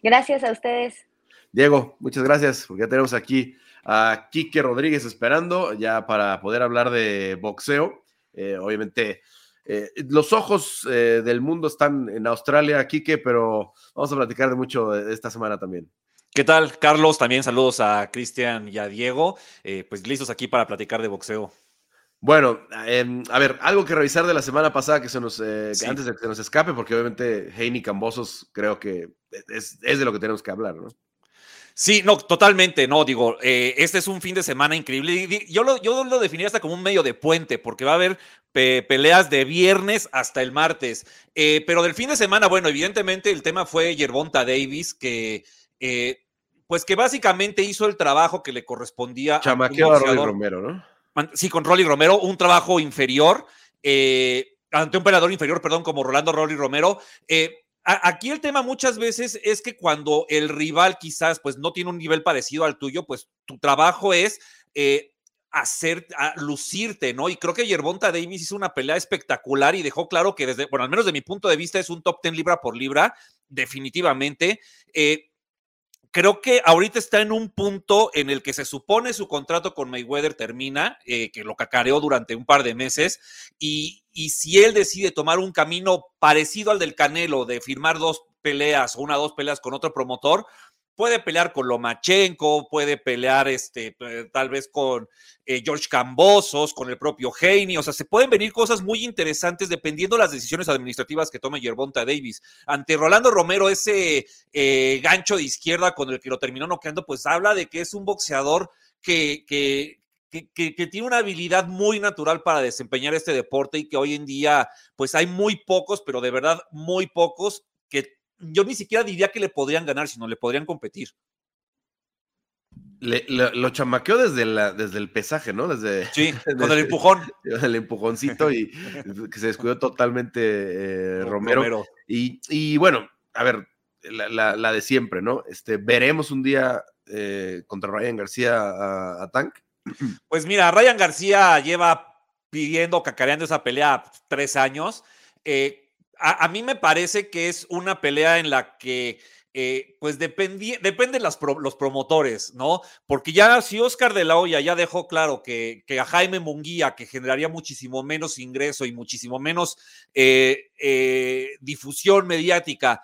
Gracias a ustedes. Diego, muchas gracias, porque ya tenemos aquí a Quique Rodríguez esperando ya para poder hablar de boxeo. Eh, obviamente, eh, los ojos eh, del mundo están en Australia, Quique, pero vamos a platicar de mucho esta semana también. ¿Qué tal, Carlos? También saludos a Cristian y a Diego. pues listos aquí para platicar de boxeo. Bueno, em, a ver, algo que revisar de la semana pasada que se nos, antes de que se nos escape, porque obviamente Heini Cambosos creo que es, es de lo que tenemos que hablar, ¿no? Sí, no, totalmente, no, digo, eh, este es un fin de semana increíble. Yo lo, yo lo definiría hasta como un medio de puente, porque va a haber peleas de viernes hasta el martes. Eh, pero del fin de semana, bueno, evidentemente el tema fue Yerbonta Davis, que eh, pues que básicamente hizo el trabajo que le correspondía Chamaqueo a, Romero, ¿no? sí, con Rolly Romero, un trabajo inferior, ante un peleador inferior, perdón, como Rolando Rolly Romero. Eh, aquí el tema muchas veces es que cuando el rival quizás pues no tiene un nivel parecido al tuyo, pues tu trabajo es eh, hacer, lucirte, ¿no? Y creo que Yerbonta Davis hizo una pelea espectacular y dejó claro que desde, bueno, al menos de mi punto de vista es un top 10 libra por libra, definitivamente. Eh, creo que ahorita está en un punto en el que se supone su contrato con Mayweather termina, eh, que lo cacareó durante un par de meses, y, y, si él decide tomar un camino parecido al del Canelo, de firmar dos peleas o una o dos peleas con otro promotor, puede pelear con Lomachenko, puede pelear este, tal vez con eh, George Cambosos, con el propio Haney, o sea, se pueden venir cosas muy interesantes dependiendo de las decisiones administrativas que tome Yerbonta Davis. Ante Rolando Romero, ese eh, gancho de izquierda con el que lo terminó noqueando, pues habla de que es un boxeador que, que, que, tiene una habilidad muy natural para desempeñar este deporte y que hoy en día, pues hay muy pocos, pero de verdad muy pocos que yo ni siquiera diría que le podrían ganar, sino le podrían competir. lo, chamaqueó desde, la, desde el pesaje, ¿no? Desde, sí, con el empujón. El empujoncito y que se descuidó totalmente eh, Romero. Y, bueno, a ver, la, de siempre, ¿no? Este, veremos un día eh, contra Ryan García a, Tank. Pues mira, Ryan García lleva pidiendo, cacareando esa pelea tres años. Eh, a, mí me parece que es una pelea en la que eh, pues depende de los promotores, ¿no? Porque ya si Oscar de la Hoya ya dejó claro que, a Jaime Munguía, que generaría muchísimo menos ingreso y muchísimo menos eh, eh, difusión mediática,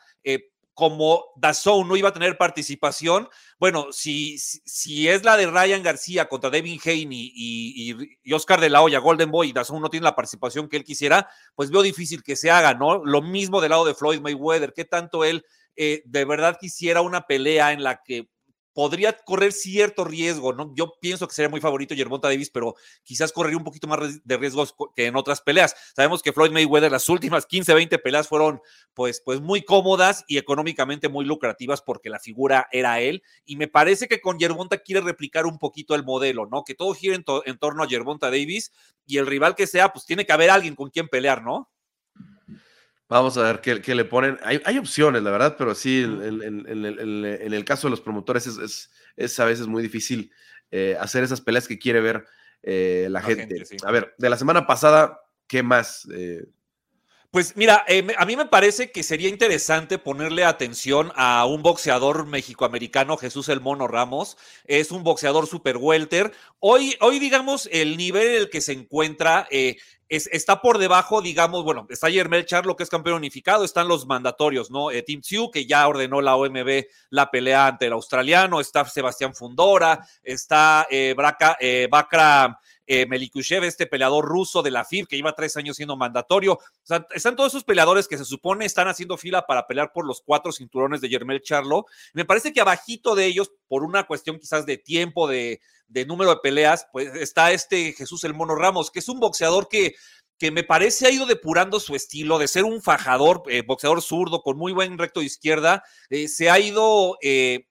como Dazón no iba a tener participación, bueno, si, si, es la de Ryan García contra Devin Haney y, Oscar de la Hoya, Golden Boy, y Dazón no tiene la participación que él quisiera, pues veo difícil que se haga, ¿no? Lo mismo del lado de Floyd Mayweather, ¿qué tanto él eh, de verdad quisiera una pelea en la que podría correr cierto riesgo, ¿no? Yo pienso que sería muy favorito Gervonta Davis, pero quizás correría un poquito más de riesgos que en otras peleas. Sabemos que Floyd Mayweather las últimas 15, 20 peleas fueron pues, pues muy cómodas y económicamente muy lucrativas porque la figura era él y me parece que con Gervonta quiere replicar un poquito el modelo, ¿no? Que todo gire en, torno a Gervonta Davis y el rival que sea, pues tiene que haber alguien con quien pelear, ¿no? Vamos a ver qué, le ponen. Hay, opciones, la verdad, pero sí, en, el, caso de los promotores es, a veces muy difícil eh, hacer esas peleas que quiere ver eh, la, gente. A ver, de la semana pasada, ¿qué más? Eh? Pues mira, a mí me parece que sería interesante ponerle atención a un boxeador mexicoamericano, Jesús El Mono Ramos. Es un boxeador super welter. Hoy, hoy digamos, el nivel en el que se encuentra está por debajo, digamos, bueno, está Yermel Charlo, que es campeón unificado, están los mandatorios, ¿no? Eh, Tim Tzu, que ya ordenó la OMB la pelea ante el australiano, está Sebastián Fundora, está eh, Braca, eh, Bakra eh, Melikushev, este peleador ruso de la FIB, que lleva tres años siendo mandatorio. O sea, están todos esos peleadores que se supone están haciendo fila para pelear por los cuatro cinturones de Yermel Charlo. Me parece que abajito de ellos, por una cuestión quizás de tiempo, de, número de peleas, pues está este Jesús el Mono Ramos, que es un boxeador que que me parece ha ido depurando su estilo de ser un fajador, eh, boxeador zurdo con muy buen recto de izquierda, eh, se ha ido eh,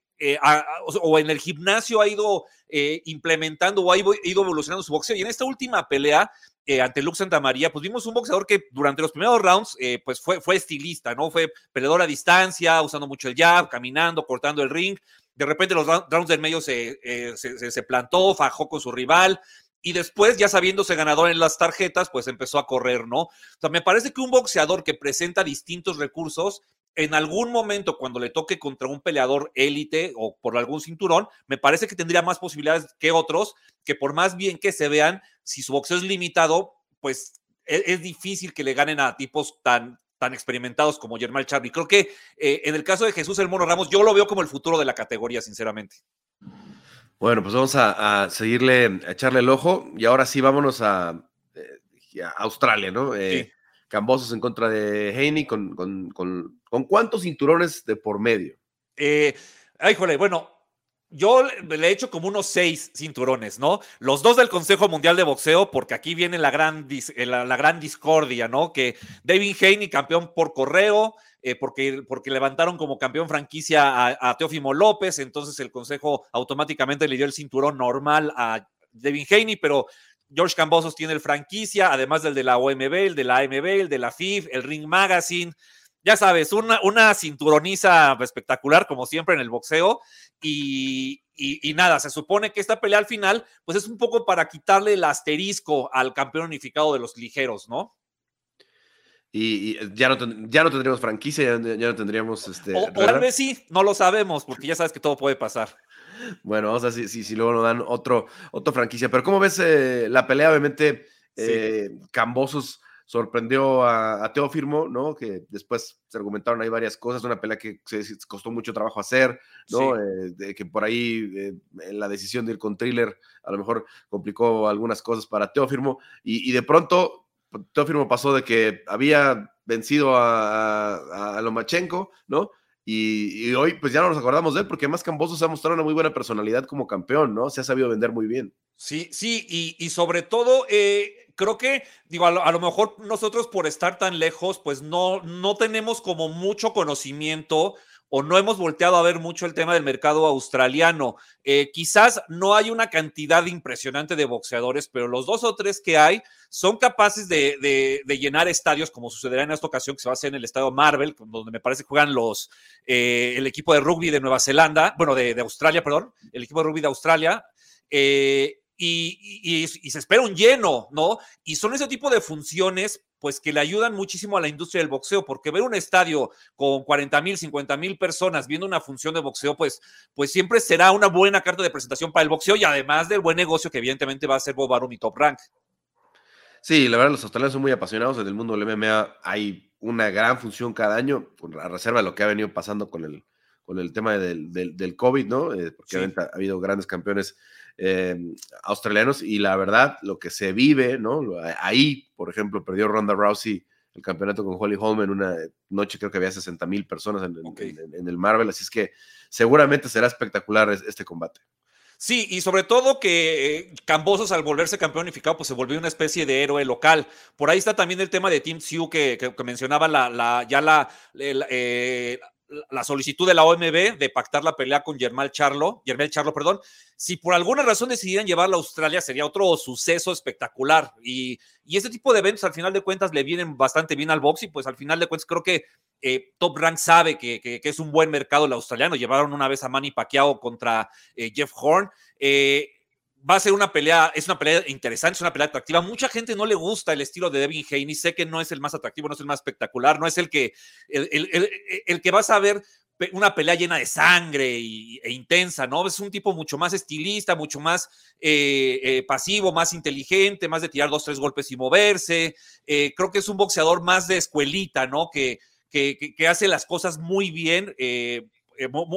o en el gimnasio ha ido eh, implementando o ha ido evolucionando su boxeo. Y en esta última pelea eh, ante Lux Santa María, pues vimos un boxeador que durante los primeros rounds, pues fue, fue estilista, ¿no? Fue peleador a distancia, usando mucho el jab, caminando, cortando el ring. De repente los rounds del medio se, se, se plantó, fajó con su rival, y después, ya sabiéndose ganador en las tarjetas, pues empezó a correr, ¿no? O sea, me parece que un boxeador que presenta distintos recursos en algún momento cuando le toque contra un peleador élite o por algún cinturón, me parece que tendría más posibilidades que otros, que por más bien que se vean, si su boxeo es limitado, pues e-, es, difícil que le ganen a tipos tan, tan experimentados como Germán Charly. Creo que eh, en el caso de Jesús El Mono Ramos, yo lo veo como el futuro de la categoría, sinceramente. Bueno, pues vamos a, seguirle, a echarle el ojo y ahora sí vámonos a, eh, Australia, ¿no? Eh, Cambosos en contra de Haney con, con, con, cuántos cinturones de por medio. Eh, ay, jole, bueno, yo le he hecho como unos seis cinturones, ¿no? Los dos del Consejo Mundial de Boxeo, porque aquí viene la gran, eh, la, gran discordia, ¿no? Que David Haney, campeón por correo, eh, porque, porque levantaron como campeón franquicia a, Teófimo López, entonces el Consejo automáticamente le dio el cinturón normal a David Haney, pero George Cambosos tiene el franquicia, además del de la OMB, el de la AMB, el de la FIF, el Ring Magazine. Ya sabes, una, una cinturoniza espectacular, como siempre en el boxeo. Y, y, nada, se supone que esta pelea al final, pues es un poco para quitarle el asterisco al campeón unificado de los ligeros, ¿no? Y, ya, no ya no tendríamos franquicia, ya, no tendríamos... Este, o, tal vez sí, no lo sabemos, porque ya sabes que todo puede pasar. Bueno, vamos a ver si, si, luego nos dan otro, otro franquicia. Pero ¿cómo ves eh, la pelea? Obviamente, eh, Cambosos sorprendió a, a Teófirmo, ¿no? Que después se argumentaron ahí varias cosas, una pelea que se costó mucho trabajo hacer, ¿no? Eh, de que por ahí eh, la decisión de ir con thriller a lo mejor complicó algunas cosas para Teófirmo y, y de pronto Teófirmo pasó de que había vencido a, a, Lomachenko, ¿no? Y, hoy pues ya no nos acordamos de él porque más Camboso se ha mostrado una muy buena personalidad como campeón, ¿no? Se ha sabido vender muy bien. Sí, sí, y, sobre todo eh, creo que, digo, a lo, mejor nosotros por estar tan lejos, pues no, no tenemos como mucho conocimiento o no hemos volteado a ver mucho el tema del mercado australiano. Eh, quizás no hay una cantidad impresionante de boxeadores, pero los dos o tres que hay son capaces de, llenar estadios, como sucederá en esta ocasión, que se va a hacer en el estadio Marvel, donde me parece que juegan los, eh, el equipo de rugby de Nueva Zelanda, bueno, de, Australia, perdón, el equipo de rugby de Australia. Eh, y, se espera un lleno, ¿no? Y son ese tipo de funciones, pues que le ayudan muchísimo a la industria del boxeo, porque ver un estadio con 40 mil, 50 mil personas viendo una función de boxeo, pues, pues siempre será una buena carta de presentación para el boxeo y además del buen negocio que evidentemente va a ser Bob Arum y Top Rank. Sí, la verdad, los australianos son muy apasionados. En el mundo del MMA hay una gran función cada año, a reserva de lo que ha venido pasando con el, con el tema del, del, COVID, ¿no? Eh, porque ha habido grandes campeones Em, australianos y la verdad, lo que se vive, ¿no? Ahí, por ejemplo, perdió Ronda Rousey el campeonato con Holly Holm en una noche, creo que había 60 mil personas en, el Marvel, así es que seguramente será espectacular este combate. Sí, y sobre todo que eh, Cambosos al volverse campeón unificado, pues se volvió una especie de héroe local. Por ahí está también el tema de Team Sioux que, que, mencionaba la, la, ya la, eh, la solicitud de la OMB de pactar la pelea con Germán Charlo, Germán Charlo, perdón, si por alguna razón decidieran llevarla a Australia sería otro suceso espectacular. Y, y este tipo de eventos al final de cuentas le vienen bastante bien al box y pues al final de cuentas creo que eh, Top Rank sabe que, que, es un buen mercado el australiano, llevaron una vez a Manny Pacquiao contra eh, Jeff Horn, eh, va a ser una pelea, es una pelea interesante, es una pelea atractiva. Mucha gente no le gusta el estilo de Devin Haney. Sé que no es el más atractivo, no es el más espectacular, no es el que, el, que vas a ver una pelea llena de sangre e intensa, ¿no? Es un tipo mucho más estilista, mucho más eh, eh, pasivo, más inteligente, más de tirar dos, tres golpes y moverse. Eh, creo que es un boxeador más de escuelita, ¿no? Que, que, que hace las cosas muy bien,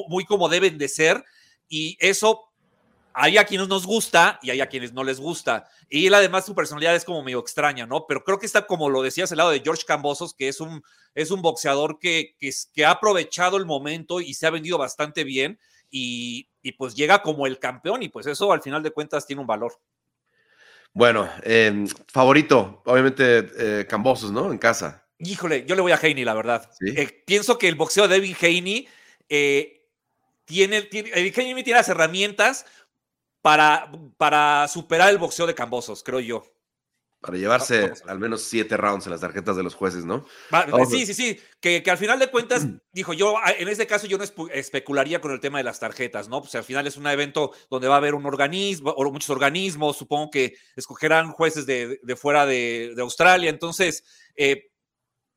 muy como deben de ser. Y eso hay a quienes nos gusta y hay a quienes no les gusta. Y él además su personalidad es como medio extraña, ¿no? Pero creo que está como lo decías el lado de George Cambosos, que es un, es un boxeador que, que, ha aprovechado el momento y se ha vendido bastante bien y, pues llega como el campeón y pues eso al final de cuentas tiene un valor. Bueno, em, favorito, obviamente eh, Cambosos, ¿no? En casa. Híjole, yo le voy a Haney, la verdad. Eh, pienso que el boxeo de Devin Haney eh, tiene, tiene, tiene las herramientas para, para superar el boxeo de Cambosos, creo yo. Para llevarse al menos siete rounds en las tarjetas de los jueces, ¿no? sí, sí, sí. Que, que, al final de cuentas, dijo yo, en este caso yo no especularía con el tema de las tarjetas, ¿no? Pues al final es un evento donde va a haber un organismo, o muchos organismos, supongo que escogerán jueces de, de fuera de, de, Australia. Entonces, eh,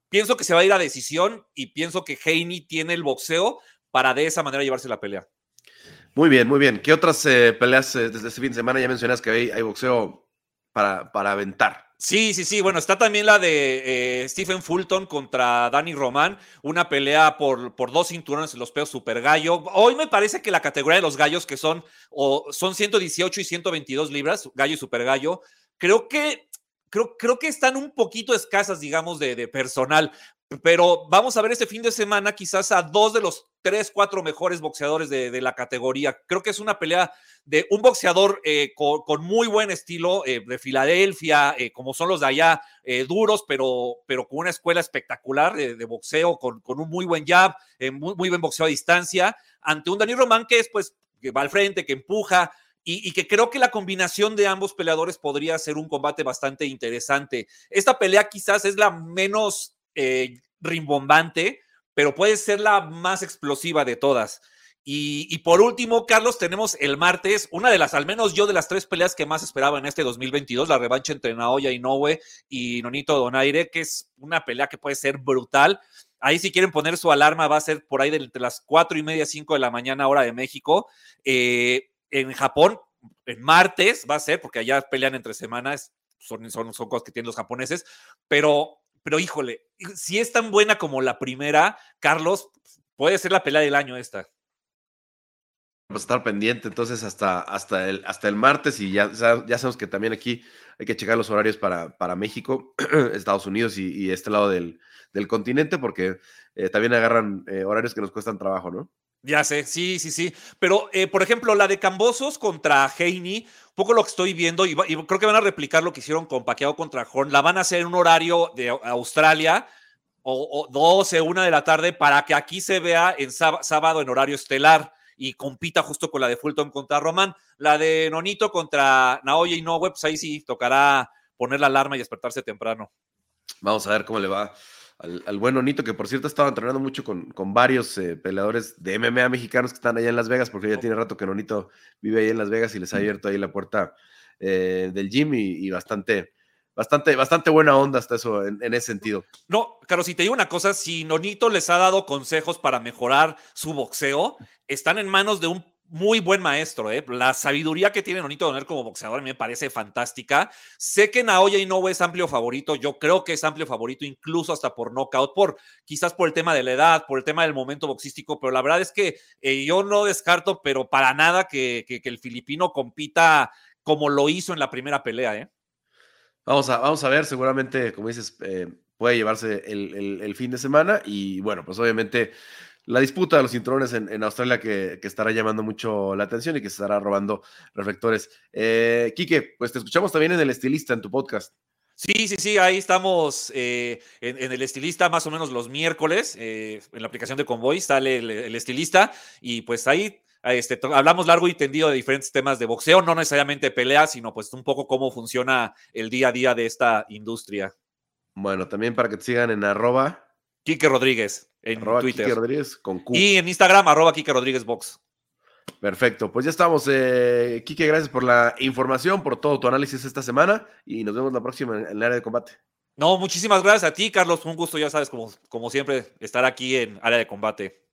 pienso que se va a ir a decisión y pienso que Haney tiene el boxeo para de esa manera llevarse la pelea. Muy bien, muy bien. ¿Qué otras eh, peleas eh, desde este fin de semana? Ya mencionas que hay, boxeo para, para, aventar. Sí, sí, sí. Bueno, está también la de eh, Stephen Fulton contra Danny Román, una pelea por, por dos cinturones en los peos super gallo. Hoy me parece que la categoría de los gallos, que son, o, son 118 y 122 libras, gallo y super gallo, creo que Creo, creo, que están un poquito escasas, digamos, de, de, personal pero vamos a ver este fin de semana quizás a dos de los tres, cuatro mejores boxeadores de, la categoría. Creo que es una pelea de un boxeador eh, con, muy buen estilo eh, de Filadelfia, eh, como son los de allá, duros, pero, pero con una escuela espectacular de, boxeo, con, con, un muy buen jab, muy, buen boxeo a distancia, ante un Dani Román que es pues que va al frente, que empuja, y, que creo que la combinación de ambos peleadores podría ser un combate bastante interesante. Esta pelea quizás es la menos eh, rimbombante, pero puede ser la más explosiva de todas. Y, por último, Carlos, tenemos el martes una de las, al menos yo, de las tres peleas que más esperaba en este 2022, la revancha entre Naoya Inoue y Nonito Donaire, que es una pelea que puede ser brutal. Ahí si quieren poner su alarma va a ser por ahí de entre las cuatro y media, cinco de la mañana hora de México. Eh, en Japón, en martes va a ser, porque allá pelean entre semanas, son, son, son cosas que tienen los japoneses, pero, pero híjole, si es tan buena como la primera, Carlos, puede ser la pelea del año esta. Vamos a estar pendiente entonces hasta, hasta, el, hasta el martes y ya, ya sabemos que también aquí hay que checar los horarios para, para México, Estados Unidos y, este lado del, del, continente porque eh, también agarran eh, horarios que nos cuestan trabajo, ¿no? Ya sé, sí, sí, sí. Pero, eh, por ejemplo, la de Cambosos contra Heini, poco lo que estoy viendo, y, creo que van a replicar lo que hicieron con Paqueado contra Horn, la van a hacer en un horario de Australia, o, o 12, una de la tarde, para que aquí se vea en sábado en horario estelar y compita justo con la de Fulton contra Román. La de Nonito contra Naoya y no pues ahí sí tocará poner la alarma y despertarse temprano. Vamos a ver cómo le va al, buen Nonito, que por cierto estaba entrenando mucho con, con varios eh, peleadores de MMA mexicanos que están allá en Las Vegas, porque ya tiene rato que Nonito vive ahí en Las Vegas y les ha abierto ahí la puerta eh, del gym y, bastante, bastante, bastante buena onda hasta eso en, ese sentido. No, Carlos, si te digo una cosa, si Nonito les ha dado consejos para mejorar su boxeo, están en manos de un muy buen maestro, ¿eh? La sabiduría que tiene Nonito Doner como boxeador me parece fantástica. Sé que Naoya Inoue es amplio favorito, yo creo que es amplio favorito incluso hasta por knockout, por quizás por el tema de la edad, por el tema del momento boxístico, pero la verdad es que eh, yo no descarto, pero para nada que, el filipino compita como lo hizo en la primera pelea, ¿eh? Vamos a, vamos a ver, seguramente, como dices, eh, puede llevarse el fin de semana y bueno, pues obviamente la disputa de los cinturones en, Australia que, estará llamando mucho la atención y que se estará robando reflectores. Eh, Quique, pues te escuchamos también en El Estilista, en tu podcast. Sí, sí, sí, ahí estamos eh, en, El Estilista más o menos los miércoles, eh, en la aplicación de Convoy sale el, Estilista y pues ahí este, hablamos largo y tendido de diferentes temas de boxeo, no necesariamente peleas, sino pues un poco cómo funciona el día a día de esta industria. Bueno, también para que te sigan en arroba. Quique Rodríguez en Twitter. Rodríguez con Y en Instagram, arroba Kike Rodríguez Box. Perfecto, pues ya estamos. Eh, Kike, gracias por la información, por todo tu análisis esta semana y nos vemos la próxima en, el área de combate. No, muchísimas gracias a ti, Carlos. Un gusto, ya sabes, como, como siempre, estar aquí en área de combate.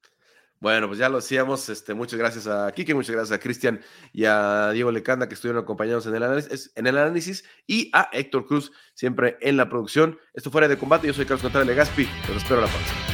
Bueno, pues ya lo hacíamos. Este, muchas gracias a Kike, muchas gracias a Cristian y a Diego Lecanda que estuvieron acompañados en el, análisis, en el análisis y a Héctor Cruz siempre en la producción. Esto fuera de combate. Yo soy Carlos Contreras Legaspi. Los espero la próxima.